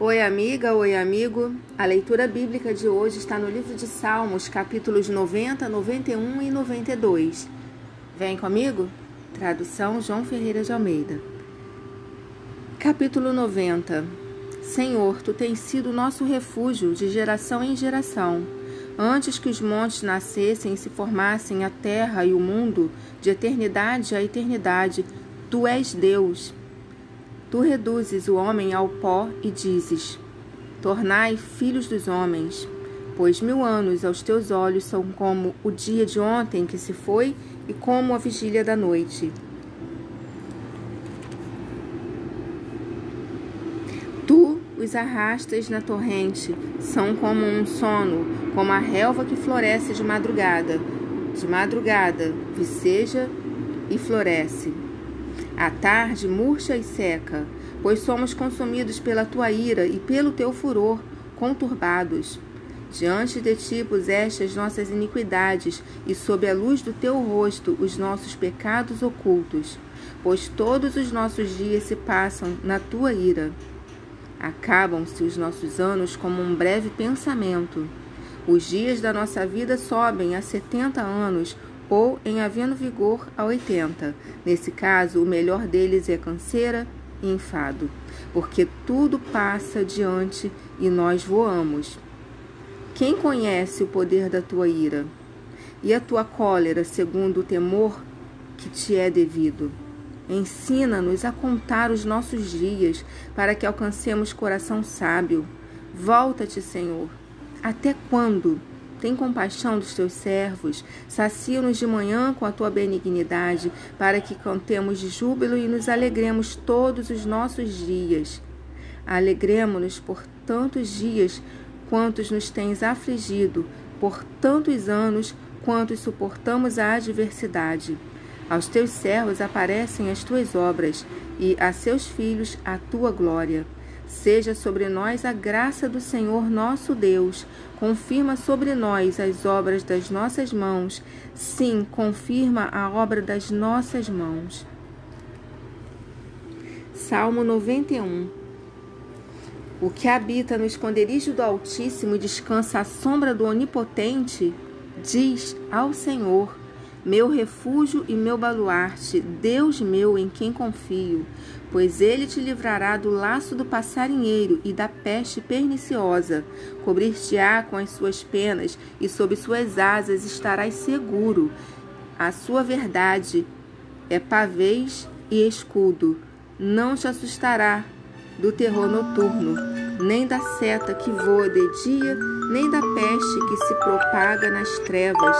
Oi, amiga, oi, amigo. A leitura bíblica de hoje está no livro de Salmos, capítulos 90, 91 e 92. Vem comigo? Tradução João Ferreira de Almeida. Capítulo 90 Senhor, tu tens sido nosso refúgio de geração em geração. Antes que os montes nascessem e se formassem a terra e o mundo, de eternidade a eternidade, tu és Deus. Tu reduzes o homem ao pó e dizes: Tornai filhos dos homens, pois mil anos aos teus olhos são como o dia de ontem que se foi e como a vigília da noite. Tu os arrastas na torrente, são como um sono, como a relva que floresce de madrugada. De madrugada viceja e floresce. A tarde murcha e seca, pois somos consumidos pela tua ira e pelo teu furor, conturbados. Diante de ti puseste as nossas iniquidades e sob a luz do teu rosto os nossos pecados ocultos, pois todos os nossos dias se passam na tua ira. Acabam-se os nossos anos como um breve pensamento. Os dias da nossa vida sobem a setenta anos, ou em havendo vigor a 80. Nesse caso, o melhor deles é canseira e enfado, porque tudo passa diante e nós voamos. Quem conhece o poder da tua ira e a tua cólera segundo o temor que te é devido? Ensina-nos a contar os nossos dias para que alcancemos coração sábio. Volta-te, Senhor. Até quando? Tem compaixão dos teus servos, sacia-nos de manhã com a tua benignidade, para que cantemos de júbilo e nos alegremos todos os nossos dias. Alegremo-nos por tantos dias quantos nos tens afligido, por tantos anos quantos suportamos a adversidade. Aos teus servos aparecem as tuas obras, e a seus filhos a tua glória. Seja sobre nós a graça do Senhor nosso Deus. Confirma sobre nós as obras das nossas mãos. Sim, confirma a obra das nossas mãos. Salmo 91 O que habita no esconderijo do Altíssimo e descansa à sombra do Onipotente, diz ao Senhor: Meu refúgio e meu baluarte, Deus meu em quem confio pois ele te livrará do laço do passarinheiro e da peste perniciosa. Cobrir-te-á com as suas penas, e sob suas asas estarás seguro. A sua verdade é pavês e escudo. Não te assustará do terror noturno, nem da seta que voa de dia, nem da peste que se propaga nas trevas,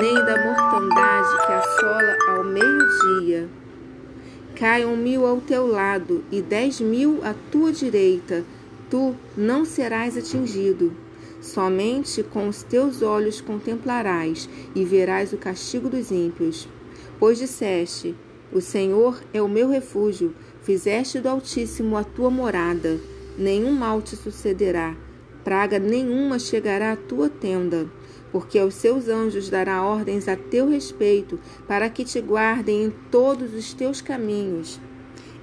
nem da mortandade que assola ao meio-dia. Caiam mil ao teu lado e dez mil à tua direita, tu não serás atingido. Somente com os teus olhos contemplarás e verás o castigo dos ímpios. Pois disseste: O Senhor é o meu refúgio, fizeste do Altíssimo a tua morada. Nenhum mal te sucederá, praga nenhuma chegará à tua tenda porque aos seus anjos dará ordens a teu respeito, para que te guardem em todos os teus caminhos.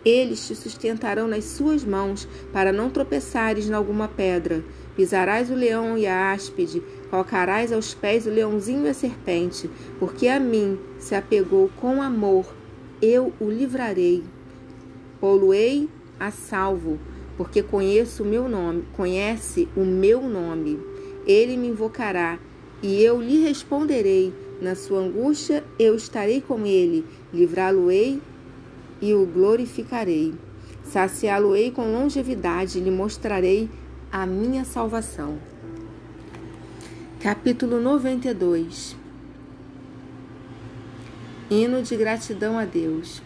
Eles te sustentarão nas suas mãos, para não tropeçares em alguma pedra. Pisarás o leão e a áspide, colocarás aos pés o leãozinho e a serpente, porque a mim se apegou com amor, eu o livrarei. Poluei a salvo, porque conheço o meu nome, conhece o meu nome. Ele me invocará e eu lhe responderei. Na sua angústia eu estarei com ele, livrá-lo-ei e o glorificarei. Saciá-lo-ei com longevidade, lhe mostrarei a minha salvação. Capítulo 92 Hino de gratidão a Deus.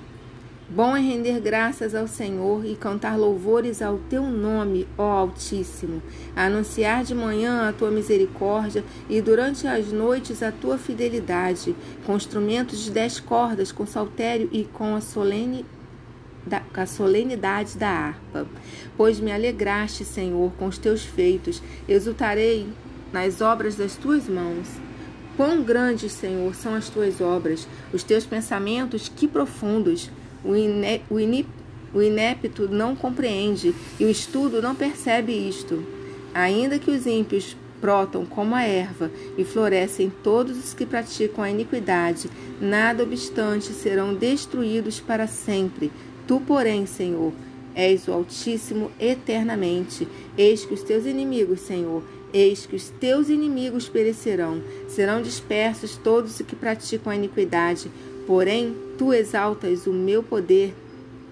Bom é render graças ao Senhor e cantar louvores ao teu nome, ó Altíssimo, anunciar de manhã a tua misericórdia e durante as noites a tua fidelidade, com instrumentos de dez cordas, com saltério e com a solene da, a solenidade da harpa. Pois me alegraste, Senhor, com os teus feitos, exultarei nas obras das tuas mãos. Quão grandes, Senhor, são as tuas obras, os teus pensamentos, que profundos! O, ine, o inepto não compreende e o estudo não percebe isto. Ainda que os ímpios brotam como a erva e florescem todos os que praticam a iniquidade, nada obstante serão destruídos para sempre. Tu, porém, Senhor, és o Altíssimo eternamente. Eis que os teus inimigos, Senhor, eis que os teus inimigos perecerão, serão dispersos todos os que praticam a iniquidade. Porém, tu exaltas o meu poder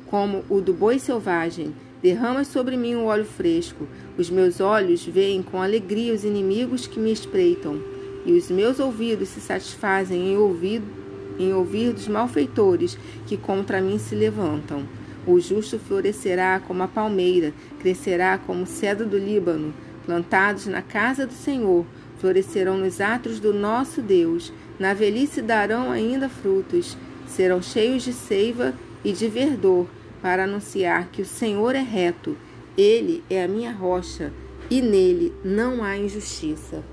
como o do boi selvagem. Derramas sobre mim o óleo fresco. Os meus olhos veem com alegria os inimigos que me espreitam, e os meus ouvidos se satisfazem em ouvir, em ouvir dos malfeitores que contra mim se levantam. O justo florescerá como a palmeira, crescerá como o cedro do Líbano, plantados na casa do Senhor, florescerão nos atos do nosso Deus. Na velhice darão ainda frutos, serão cheios de seiva e de verdor para anunciar que o Senhor é reto, ele é a minha rocha e nele não há injustiça.